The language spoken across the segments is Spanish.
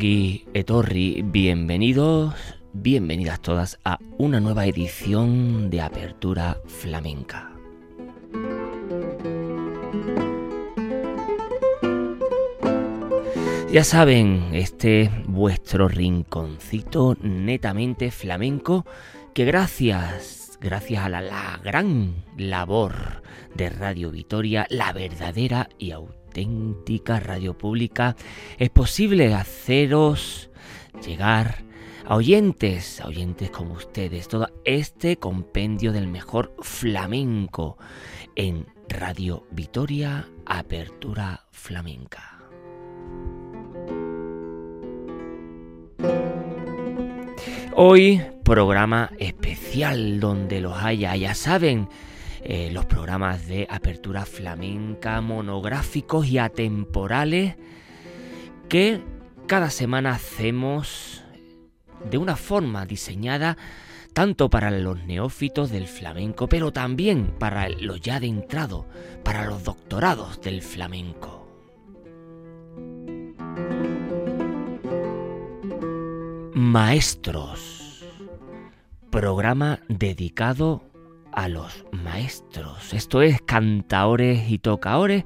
Ongi Etorri, bienvenidos, bienvenidas todas a una nueva edición de Apertura Flamenca. Ya saben, este vuestro rinconcito netamente flamenco que gracias, gracias a la, gran labor de Radio Vitoria, la verdadera y auténtica auténtica radio pública, es posible haceros llegar a oyentes, a oyentes como ustedes, todo este compendio del mejor flamenco en Radio Vitoria, Apertura Flamenca. Hoy programa especial donde los haya, ya saben, eh, los programas de apertura flamenca, monográficos y atemporales que cada semana hacemos de una forma diseñada tanto para los neófitos del flamenco, pero también para los ya adentrados, para los doctorados del flamenco. Maestros. Programa dedicado a los maestros, esto es cantaores y tocaores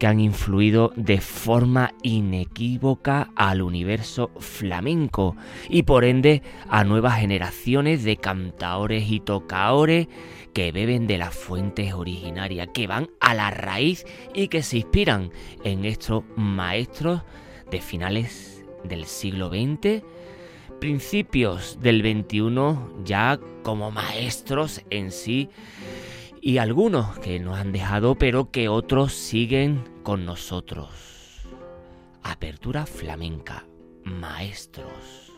que han influido de forma inequívoca al universo flamenco y por ende a nuevas generaciones de cantaores y tocaores que beben de las fuentes originarias, que van a la raíz y que se inspiran en estos maestros de finales del siglo XX principios del 21 ya como maestros en sí y algunos que nos han dejado pero que otros siguen con nosotros. Apertura flamenca, maestros.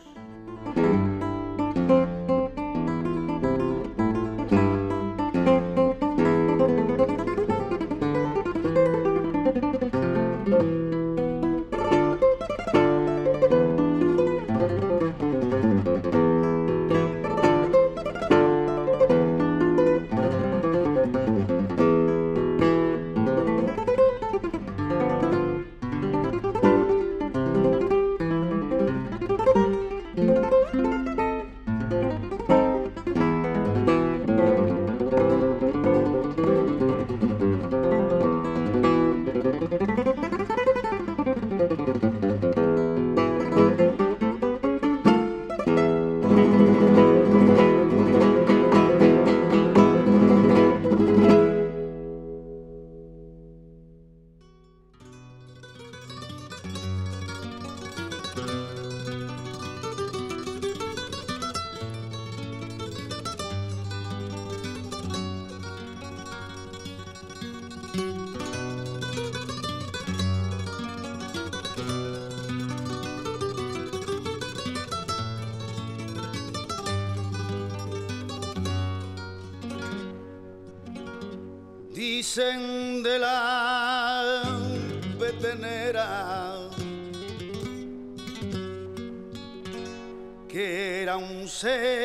Dicen de la petenera que era un ser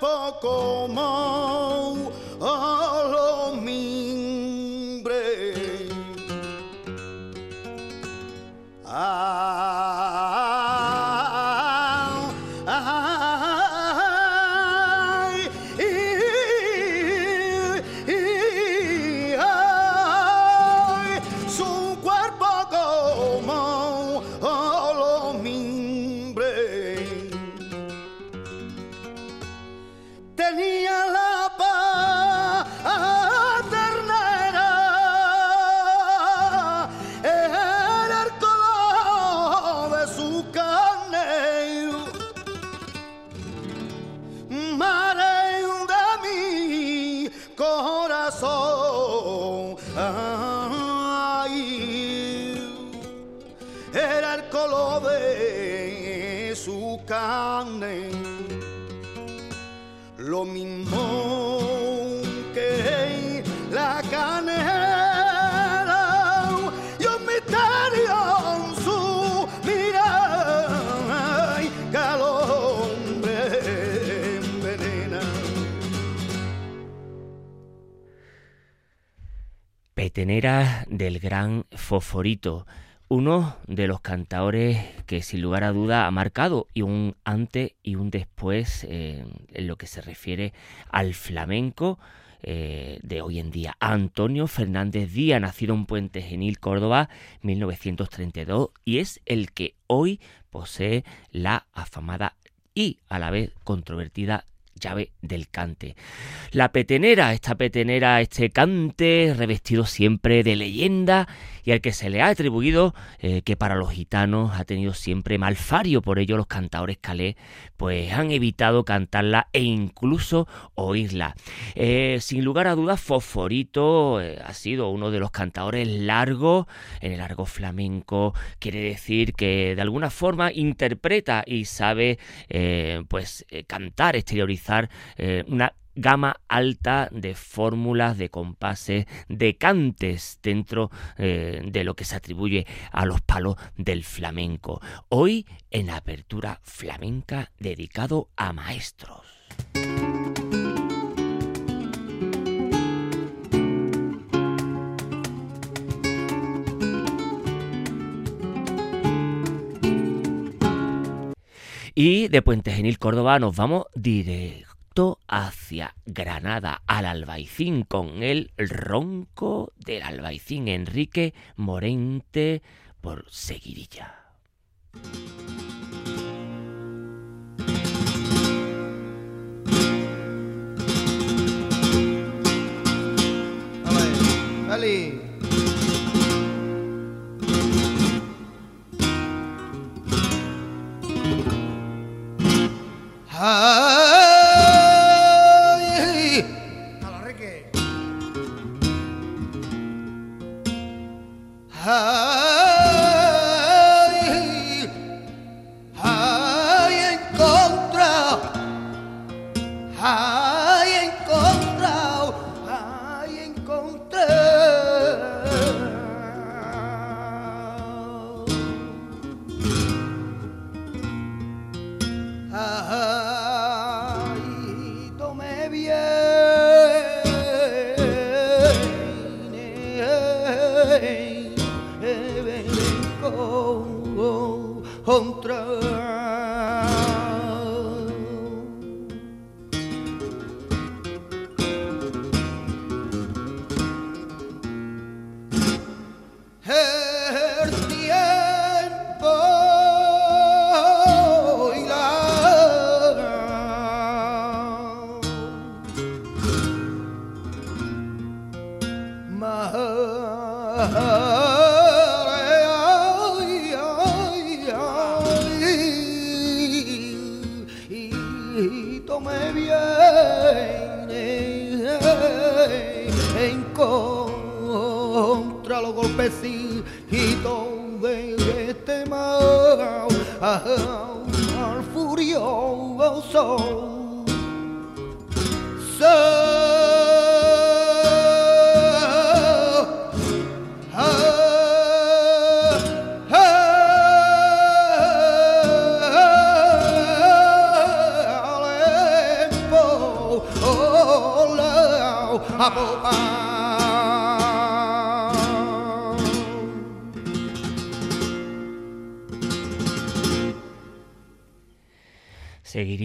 cuerpo como lo Petenera del gran Foforito, uno de los cantadores que sin lugar a duda ha marcado y un antes y un después eh, en lo que se refiere al flamenco eh, de hoy en día. Antonio Fernández Díaz, nacido en Puente Genil, Córdoba, 1932, y es el que hoy posee la afamada y a la vez controvertida llave del cante. La petenera, esta petenera, este cante revestido siempre de leyenda y al que se le ha atribuido eh, que para los gitanos ha tenido siempre malfario, por ello los cantadores calés pues han evitado cantarla e incluso oírla. Eh, sin lugar a dudas, Fosforito eh, ha sido uno de los cantadores largos en el largo flamenco, quiere decir que de alguna forma interpreta y sabe pues cantar, exteriorizar eh, una gama alta de fórmulas, de compases, de cantes dentro eh, de lo que se atribuye a los palos del flamenco. Hoy en Apertura Flamenca dedicado a maestros. Y de Puente Genil, Córdoba, nos vamos directo hacia Granada, al Albaicín, con el ronco del Albaicín, Enrique Morente por Seguirilla. Dale, Ay,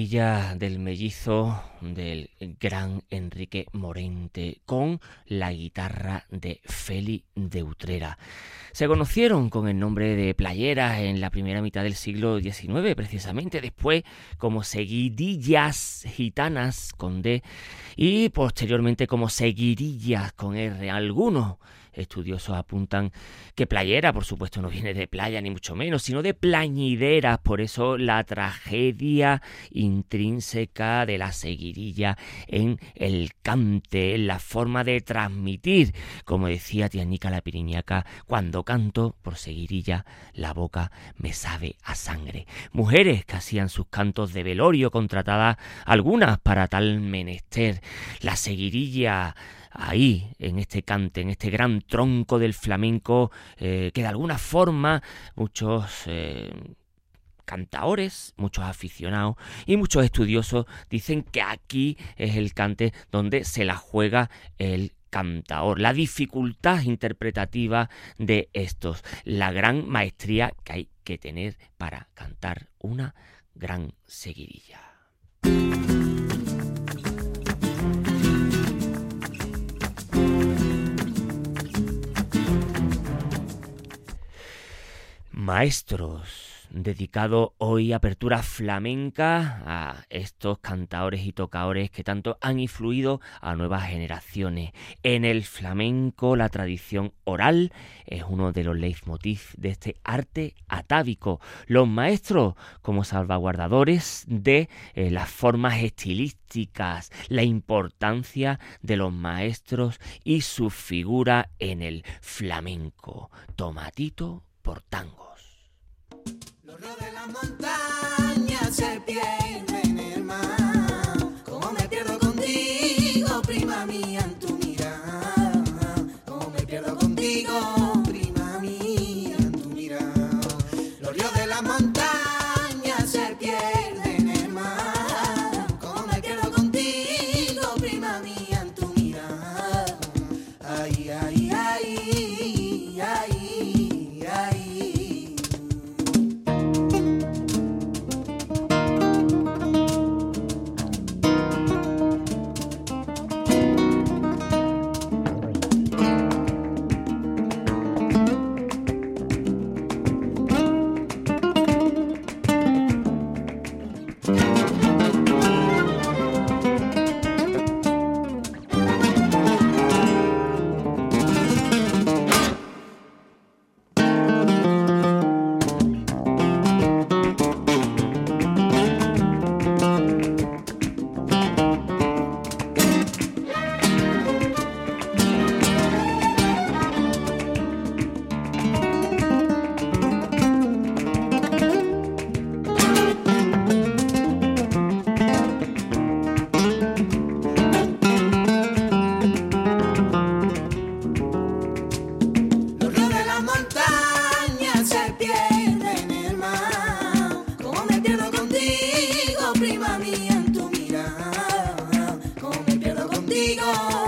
Del mellizo del gran Enrique Morente con la guitarra de Feli de Utrera. Se conocieron con el nombre de Playeras en la primera mitad del siglo XIX, precisamente después como Seguidillas Gitanas con D y posteriormente como Seguirillas con R. Algunos estudiosos apuntan que playera, por supuesto, no viene de playa ni mucho menos, sino de plañideras, por eso la tragedia intrínseca de la seguirilla en el cante, en la forma de transmitir, como decía Tianica la Piriñaca, cuando canto por seguirilla, la boca me sabe a sangre. Mujeres que hacían sus cantos de velorio, contratadas algunas para tal menester. La seguirilla ahí, en este cante, en este gran tronco del flamenco, eh, que de alguna forma muchos... Eh, cantaores, muchos aficionados y muchos estudiosos dicen que aquí es el cante donde se la juega el cantaor, la dificultad interpretativa de estos, la gran maestría que hay que tener para cantar una gran seguidilla. Maestros, dedicado hoy apertura flamenca a estos cantadores y tocadores que tanto han influido a nuevas generaciones. En el flamenco la tradición oral es uno de los leitmotiv de este arte atávico. Los maestros como salvaguardadores de eh, las formas estilísticas, la importancia de los maestros y su figura en el flamenco. Tomatito por tango montaña se pierde contigo.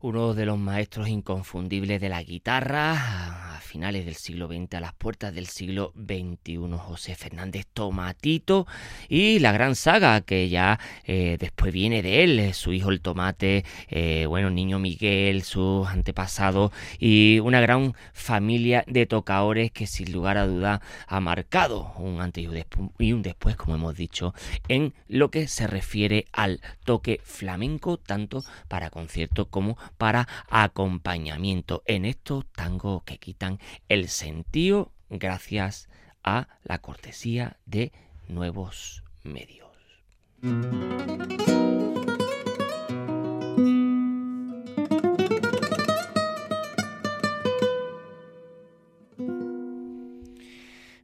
Uno de los maestros inconfundibles de la guitarra finales del siglo XX, a las puertas del siglo XXI, José Fernández Tomatito y la gran saga que ya eh, después viene de él, su hijo el Tomate, eh, bueno, niño Miguel, sus antepasados y una gran familia de tocadores que sin lugar a duda ha marcado un antes y un después, como hemos dicho, en lo que se refiere al toque flamenco, tanto para concierto como para acompañamiento en estos tangos que quitan el sentido gracias a la cortesía de nuevos medios.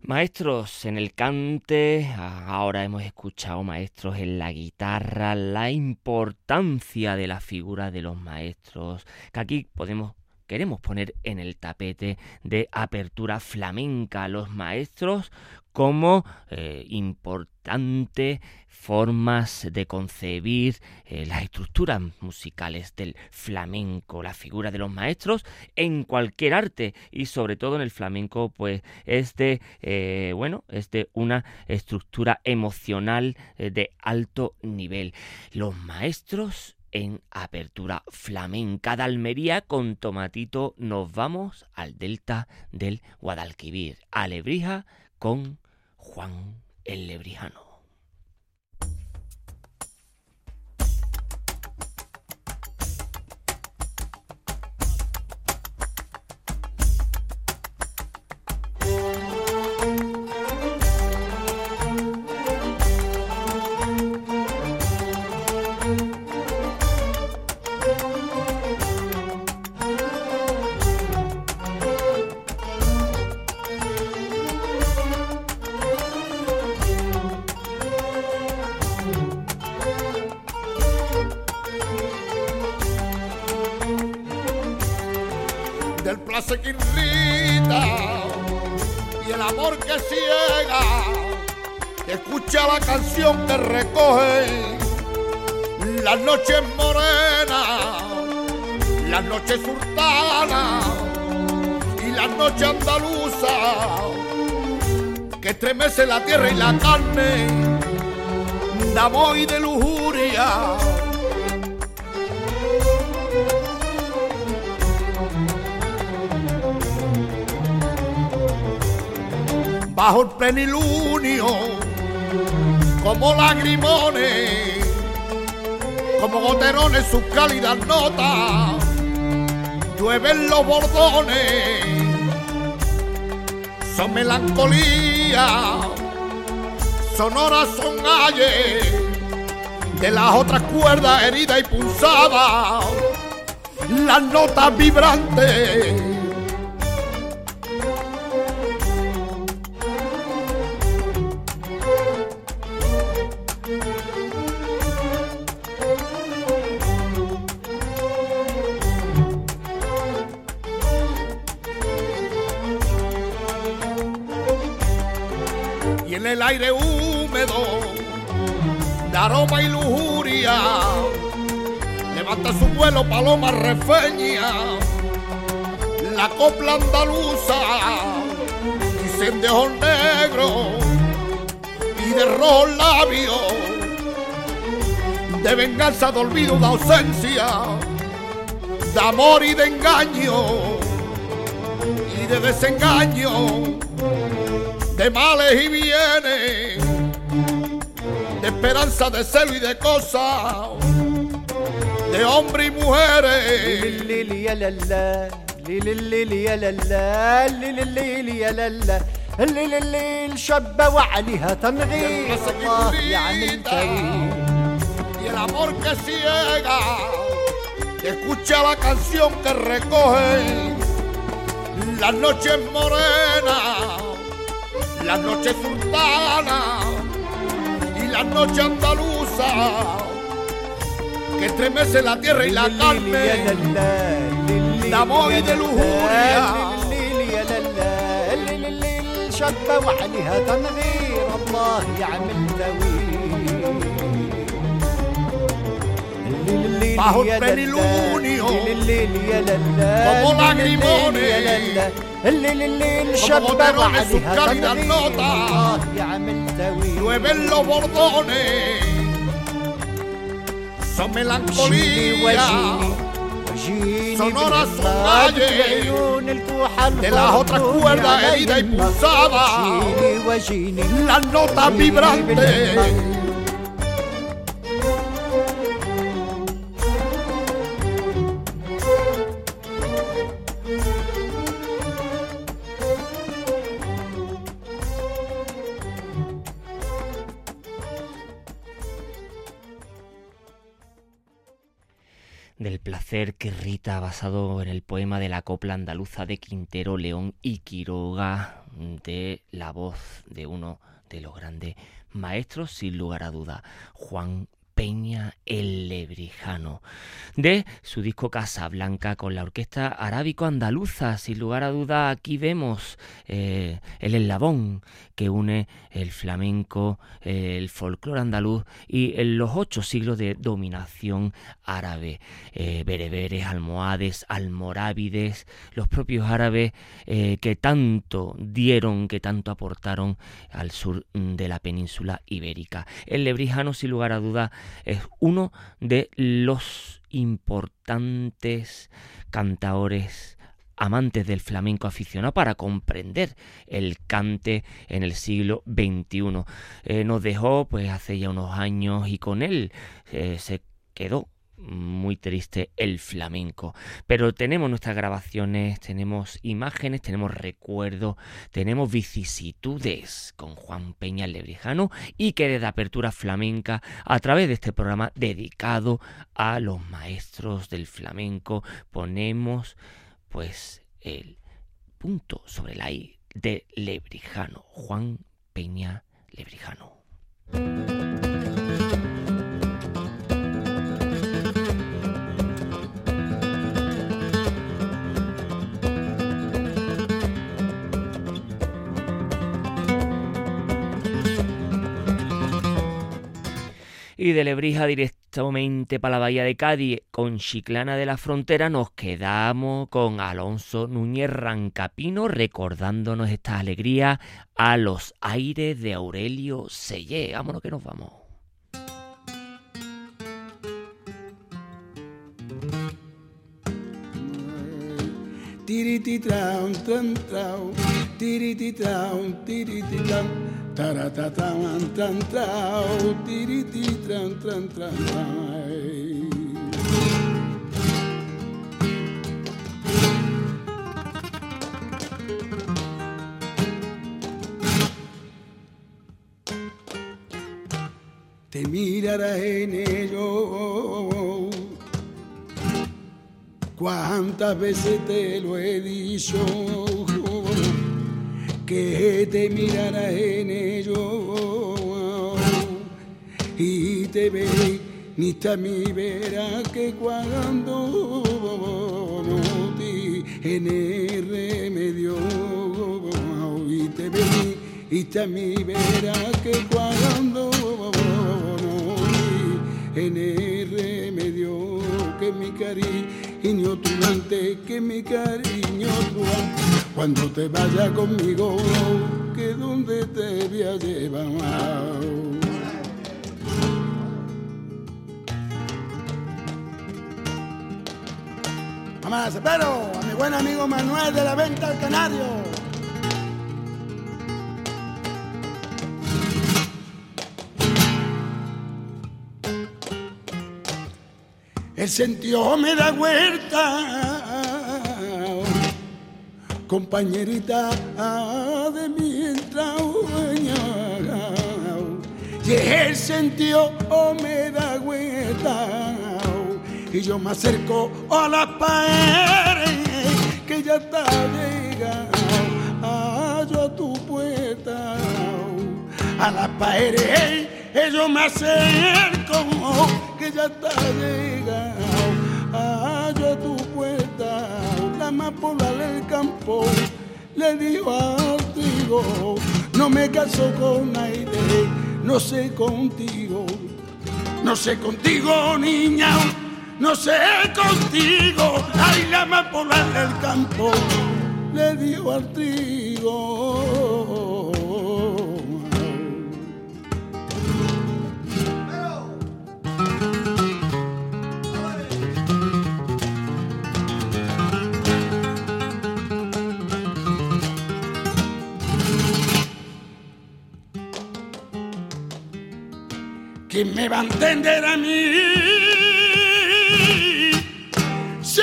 Maestros en el cante, ahora hemos escuchado maestros en la guitarra, la importancia de la figura de los maestros, que aquí podemos queremos poner en el tapete de apertura flamenca a los maestros como eh, importante formas de concebir eh, las estructuras musicales del flamenco, la figura de los maestros en cualquier arte y sobre todo en el flamenco pues es de eh, bueno es de una estructura emocional de alto nivel. Los maestros en Apertura Flamenca de Almería con Tomatito nos vamos al delta del Guadalquivir, a Lebrija con Juan el Lebrijano. Tierra y la carne de amor y de lujuria. Bajo el penilunio como lagrimones, como goterones sus cálidas notas, llueven los bordones, son melancolía, sonoras son ayes de las otras cuerdas heridas y pulsadas, las notas vibrantes aire aroma y lujuria. Levanta su vuelo paloma refeña, la copla andaluza, y de ojos negros y de rojo labio, de venganza, de olvido, de ausencia, de amor y de engaño. Y de desengaño. De males y bienes, de esperanza, de celo y de cosas, de hombres y mujeres. الشابة وعليها تنغير الله يعمل Y el amor que ciega, escucha la canción que recoge las noches morenas las noches sultanas Y las noches andaluzas que estremece la tierra y la carne de amor y de lujuria شابة وعليها تنغير الله يعمل تويل bajo el penilunio, como lagrimones, como boterones sus cálidas notas, llueven los bordones, son melancolía, sonoras son calles, de las otras cuerdas heridas y pulsadas, las notas vibrantes. Que Rita, basado en el poema de la copla andaluza de Quintero, León y Quiroga, de la voz de uno de los grandes maestros, sin lugar a duda, Juan Peña el Lebrijano, de su disco Casa Blanca con la orquesta arábico-andaluza. Sin lugar a duda, aquí vemos eh, el eslabón que une el flamenco, el folclore andaluz y en los ocho siglos de dominación árabe. Eh, bereberes, almohades, almorávides, los propios árabes eh, que tanto dieron, que tanto aportaron al sur de la península ibérica. El lebrijano, sin lugar a duda, es uno de los importantes cantaores amantes del flamenco aficionado para comprender el cante en el siglo XXI. Eh, nos dejó pues hace ya unos años y con él eh, se quedó muy triste el flamenco. Pero tenemos nuestras grabaciones, tenemos imágenes, tenemos recuerdos, tenemos vicisitudes con Juan Peña Lebrijano y que desde Apertura Flamenca, a través de este programa dedicado a los maestros del flamenco, ponemos pues el punto sobre la I de Lebrijano, Juan Peña Lebrijano. Y de Lebrija directamente para la bahía de Cádiz con Chiclana de la Frontera nos quedamos con Alonso Núñez Rancapino recordándonos esta alegría a los aires de Aurelio Sellé. Vámonos que nos vamos. Trau, tiriti, tran, tran, tran, Te mirarás en ello cuántas veces te lo he dicho que te mirara en ello. Y te ve ni mi verá que cuando no en el remedio. Y te ve y mi verá que cuando en el remedio. Que mi cariño tu que mi cariño tu cuando te vaya conmigo, que donde te voy a llevar. Mamá, espero a mi buen amigo Manuel de la Venta al Canario. El sentido me da vuelta compañerita de mi entraña. Y el sentido me da vuelta y yo me acerco a la pared que ya está llegando a tu puerta. A la pared yo me acerco que ya está llegando la amapola del campo le dijo a Tigo, no me caso con aire, no sé contigo, no sé contigo niña, no sé contigo, ay la amapola del campo le dio al trigo. ¿Quién me va a entender a mí? Si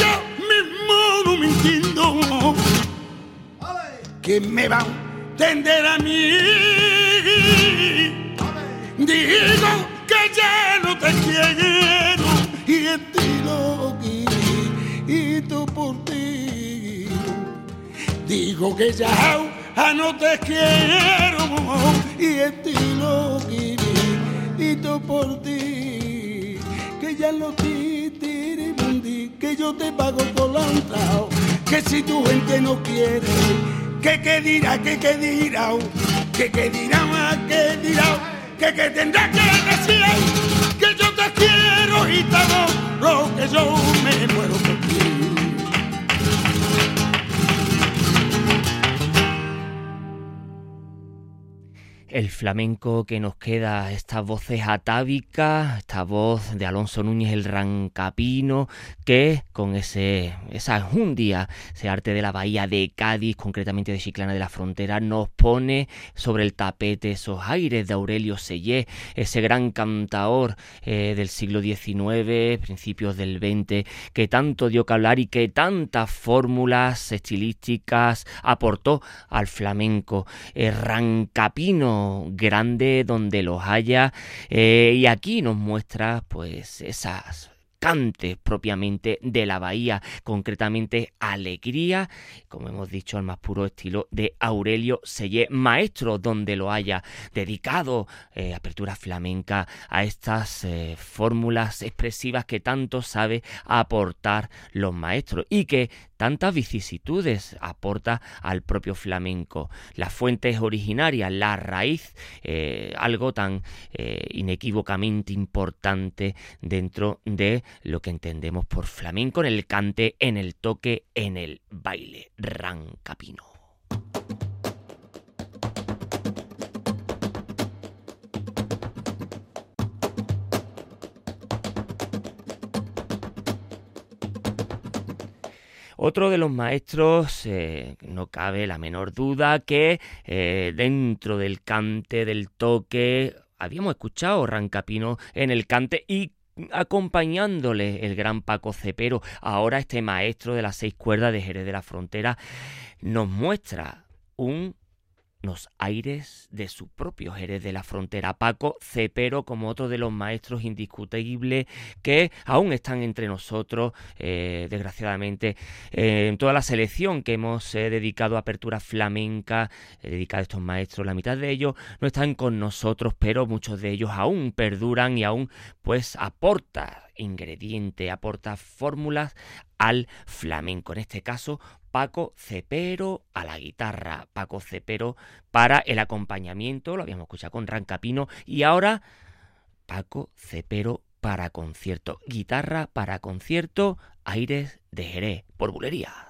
yo mismo no me entiendo. ¿Quién me va a entender a mí? Digo que ya no te quiero y en ti lo y tú por ti. Digo que ya no te quiero y en ti lo por ti, que ya lo mundi, que yo te pago por lanzao, que si tu gente no quiere, que que dirá, que que dirá, que que dirá más, que dirá, que que tendrá que decir, que yo te quiero y todo lo que yo me muero el flamenco que nos queda, estas voces atávicas, esta voz de Alonso Núñez el Rancapino, que con ese, esa jundia, ese arte de la bahía de Cádiz, concretamente de Chiclana de la Frontera, nos pone sobre el tapete esos aires de Aurelio Sellé, ese gran cantaor eh, del siglo XIX, principios del XX, que tanto dio que hablar y que tantas fórmulas estilísticas aportó al flamenco. Rancapino grande donde los haya eh, y aquí nos muestra pues esas cantes propiamente de la bahía, concretamente alegría, como hemos dicho, al más puro estilo de Aurelio Sellé, maestro donde lo haya, dedicado eh, apertura flamenca a estas eh, fórmulas expresivas que tanto sabe aportar los maestros y que tantas vicisitudes aporta al propio flamenco. La fuente es originaria, la raíz, eh, algo tan eh, inequívocamente importante dentro de lo que entendemos por flamenco en el cante, en el toque, en el baile rancapino. Otro de los maestros, eh, no cabe la menor duda que eh, dentro del cante, del toque, habíamos escuchado Rancapino en el cante y acompañándole el gran Paco Cepero, ahora este maestro de las seis cuerdas de Jerez de la Frontera, nos muestra un los aires de su propio Jerez de la Frontera. Paco Cepero como otro de los maestros indiscutibles que aún están entre nosotros, eh, desgraciadamente, eh, en toda la selección que hemos eh, dedicado a apertura flamenca, dedicado a estos maestros, la mitad de ellos no están con nosotros, pero muchos de ellos aún perduran y aún pues aporta ingrediente, aporta fórmulas al flamenco. En este caso, Paco Cepero a la guitarra, Paco Cepero para el acompañamiento, lo habíamos escuchado con Rancapino, y ahora Paco Cepero para concierto, guitarra para concierto, aires de Jerez, por bulería.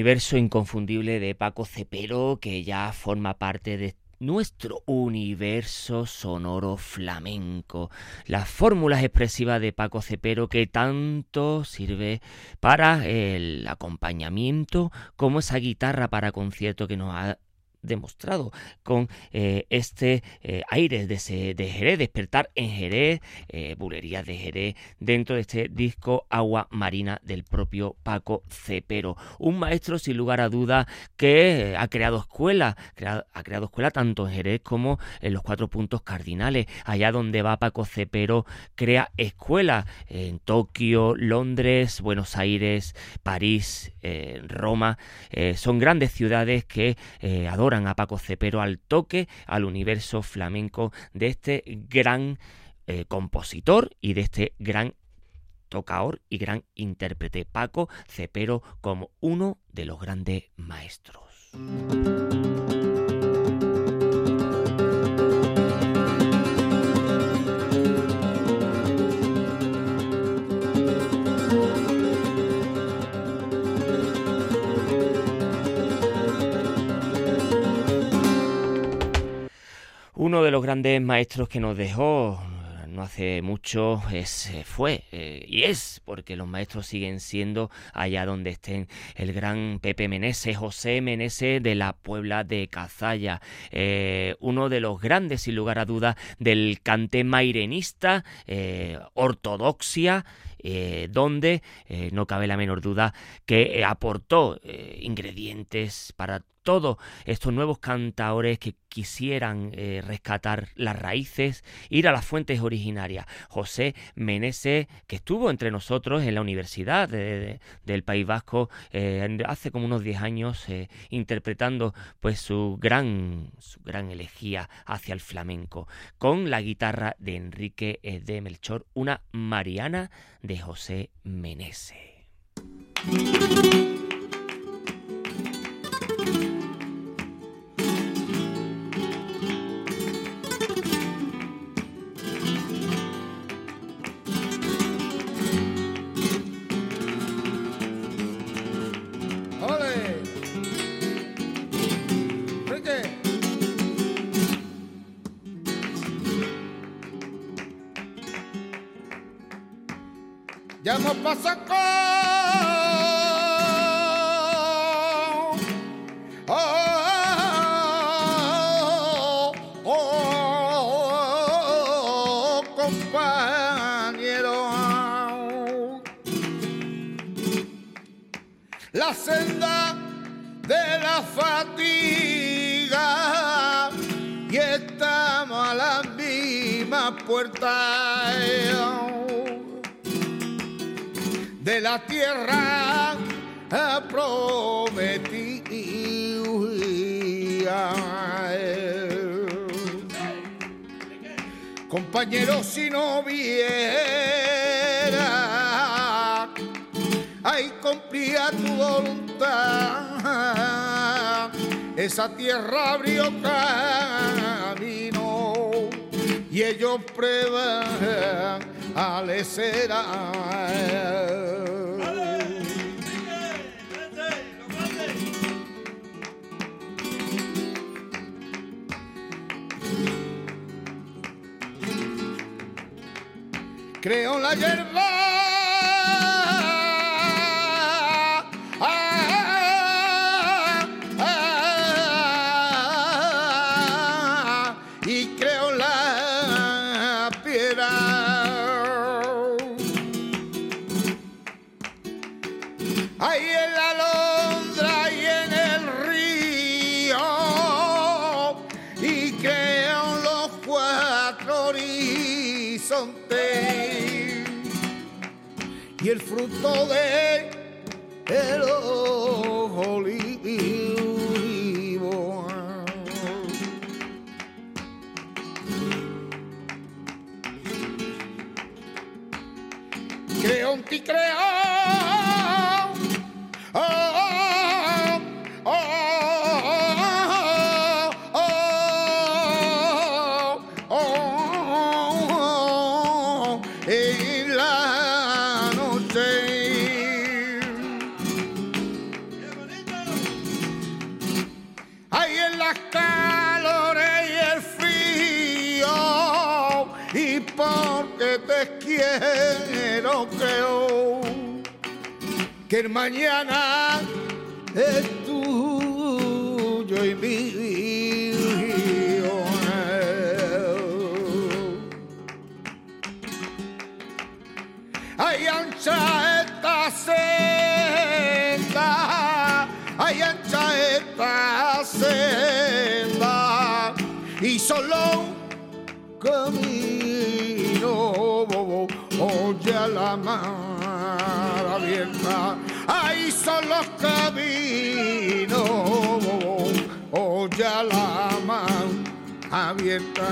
Universo inconfundible de Paco Cepero, que ya forma parte de nuestro universo sonoro flamenco. Las fórmulas expresivas de Paco Cepero que tanto sirve para el acompañamiento como esa guitarra para concierto que nos ha demostrado con eh, este eh, aire de, Jerez, despertar en Jerez, eh, de Jerez, dentro de este disco Agua Marina del propio Paco Cepero. Un maestro sin lugar a duda que ha creado escuela, ha creado escuela tanto en Jerez como en los cuatro puntos cardinales. Allá donde va Paco Cepero crea escuela en Tokio, Londres, Buenos Aires, París, Roma. son grandes ciudades que adoran a Paco Cepero al toque, al universo flamenco de este gran eh, compositor y de este gran tocador y gran intérprete Paco Cepero como uno de los grandes maestros. Uno de los grandes maestros que nos dejó no hace mucho es, eh, fue eh, y es porque los maestros siguen siendo allá donde estén. El gran Pepe Menese, José Menese de la Puebla de Cazalla, eh, uno de los grandes sin lugar a dudas del cante mairenista, ortodoxia, donde no cabe la menor duda que aportó ingredientes para todos estos nuevos cantaores que quisieran eh, rescatar las raíces, ir a las fuentes originarias. José Menese, que estuvo entre nosotros en la Universidad del País Vasco eh, hace como unos 10 años, eh, interpretando pues su gran, su gran elegía hacia el flamenco, con la guitarra de Enrique de Melchor, una Mariana de José Menese. Llamo pa' sacar. Oh oh oh, oh, oh, oh, compañero. La senda de la fatiga y estamos a la misma puerta la tierra prometida. Compañeros, si no viera, ahí cumplía tu voluntad. Esa tierra abrió camino y ellos prueban al ser creo la hierba. Fruto de el olivo. Creo en ti, creo. Que el mañana es tuyo y mío. Ay, ancha esta senda, ay, ancha esta senda, y solo un camino, oye a la mar abierta, ay, solo camino, oye a la mar abierta.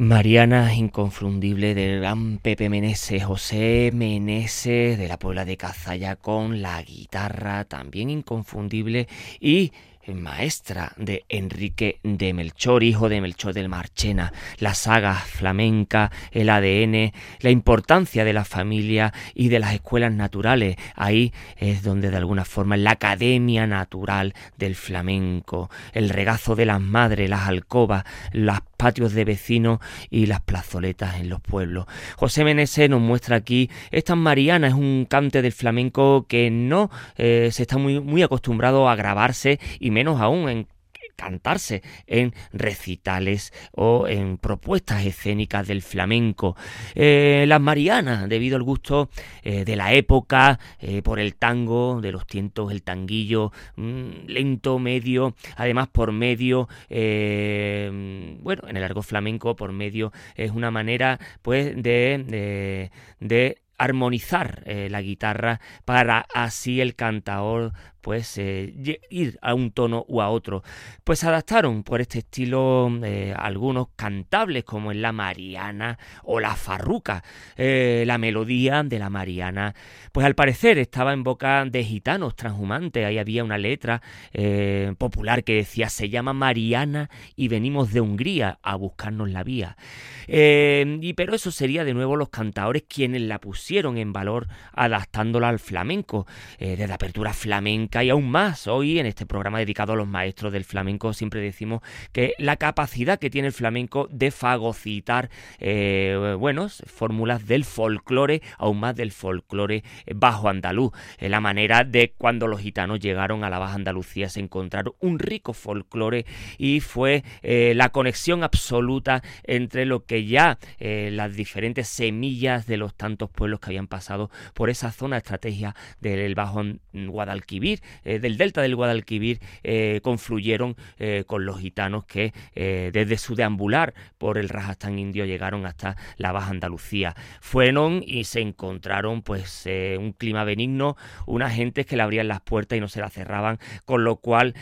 Mariana inconfundible del gran Pepe Meneses, José Meneses de la Puebla de Cazalla con la guitarra también inconfundible y maestra de Enrique de Melchor, hijo de Melchor del Marchena, la saga flamenca, el ADN, la importancia de la familia y de las escuelas naturales. Ahí es donde de alguna forma la academia natural del flamenco, el regazo de las madres, las alcobas, los patios de vecinos y las plazoletas en los pueblos. José Meneses nos muestra aquí estas Marianas, es un cante del flamenco que no eh, se está muy, muy acostumbrado a grabarse y menos aún en cantarse en recitales o en propuestas escénicas del flamenco. Eh, las Marianas, debido al gusto eh, de la época, eh, por el tango, de los tientos, el tanguillo, mm, lento, medio, además por medio, bueno, en el argot flamenco, por medio, es una manera pues de, de, armonizar la guitarra para así el cantaor pues eh, ir a un tono u a otro. Pues adaptaron por este estilo eh, algunos cantables como en la Mariana o la Farruca. la melodía de la Mariana, pues al parecer estaba en boca de gitanos transhumantes. Ahí había una letra popular que decía se llama Mariana y venimos de Hungría a buscarnos la vía. y pero eso sería de nuevo los cantaores quienes la pusieron en valor adaptándola al flamenco. desde apertura flamenca y aún más. Hoy en este programa dedicado a los maestros del flamenco siempre decimos que la capacidad que tiene el flamenco de fagocitar eh, fórmulas del folclore, aún más del folclore bajo andaluz, la manera de cuando los gitanos llegaron a la Baja Andalucía se encontraron un rico folclore y fue eh, la conexión absoluta entre lo que ya eh, las diferentes semillas de los tantos pueblos que habían pasado por esa zona estrategia del Bajo Guadalquivir, eh, del delta del Guadalquivir, confluyeron con los gitanos que desde su deambular por el Rajastán indio llegaron hasta la Baja Andalucía. Fueron y se encontraron pues un clima benigno, unas gentes que le abrían las puertas y no se las cerraban, con lo cual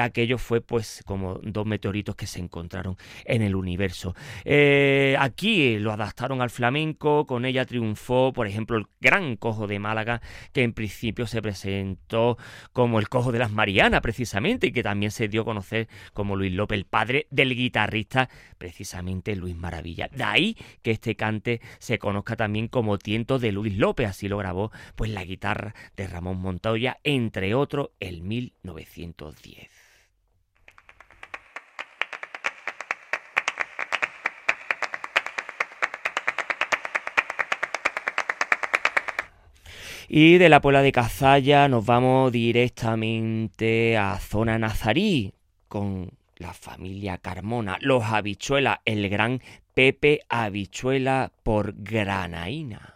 aquello fue pues como dos meteoritos que se encontraron en el universo. Eh, aquí lo adaptaron al flamenco, con ella triunfó, por ejemplo, el gran cojo de Málaga, que en principio se presentó como el cojo de las Marianas, precisamente, y que también se dio a conocer como Luis López, el padre del guitarrista, precisamente Luis Maravilla. De ahí que este cante se conozca también como tiento de Luis López, así lo grabó pues la guitarra de Ramón Montoya, entre otros, el 1910. Y de la Puebla de Cazalla nos vamos directamente a zona nazarí con la familia Carmona, los habichuelas, el gran Pepe Habichuela por Granaína.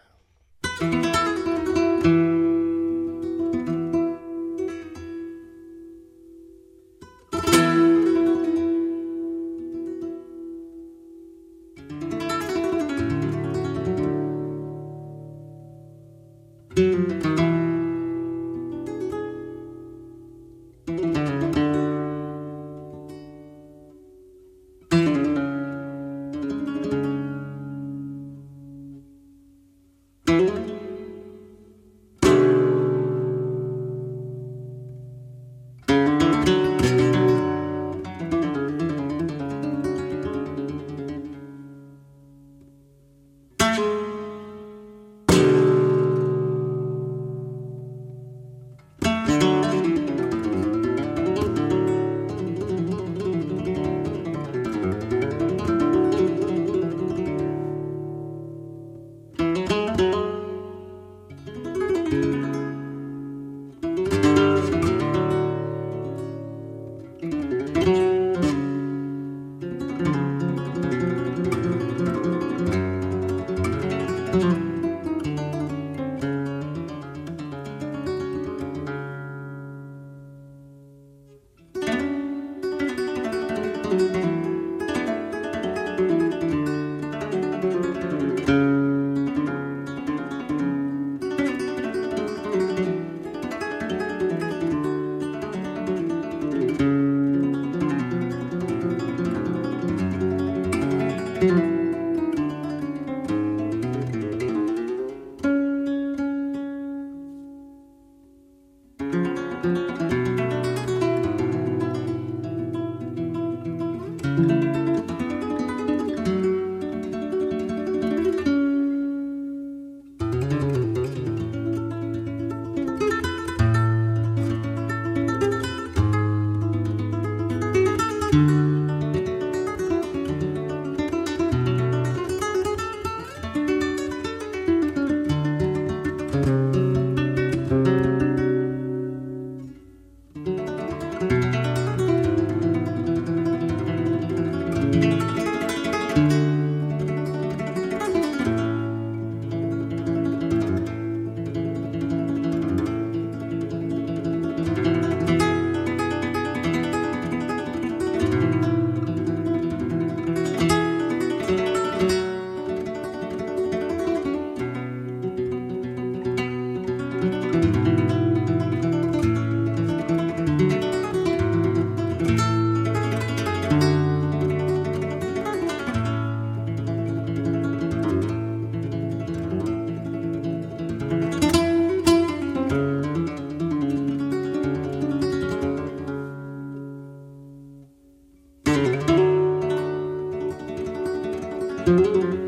Música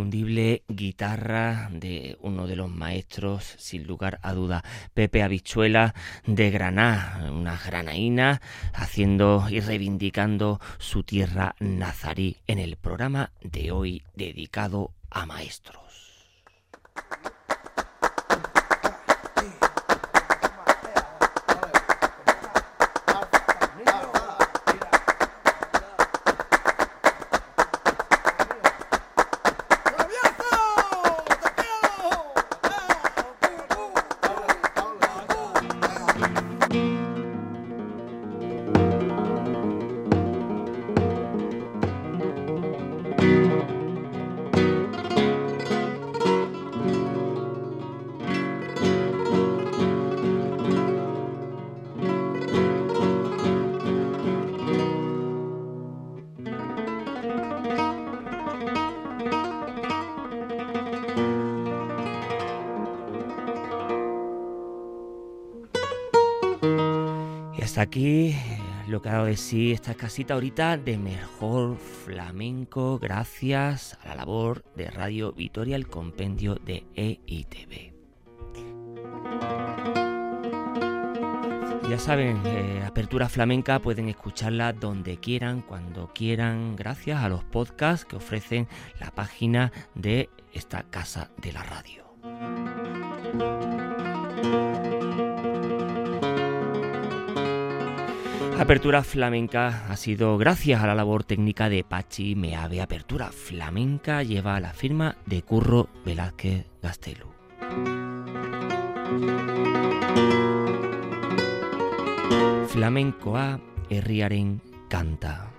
inconfundible guitarra de uno de los maestros, sin lugar a duda, Pepe Habichuela de Granada, una granaína haciendo y reivindicando su tierra nazarí en el programa de hoy dedicado a maestros. Aquí lo que ha dado de sí esta casita ahorita de mejor flamenco gracias a la labor de Radio Vitoria, el compendio de EITV. Ya saben, eh, Apertura Flamenca pueden escucharla donde quieran, cuando quieran, gracias a los podcasts que ofrecen la página de esta casa de la radio. Apertura Flamenca ha sido gracias a la labor técnica de Pachi Meave. Apertura Flamenca lleva la firma de Curro Velázquez Gastelu. Flamencoa herriaren canta.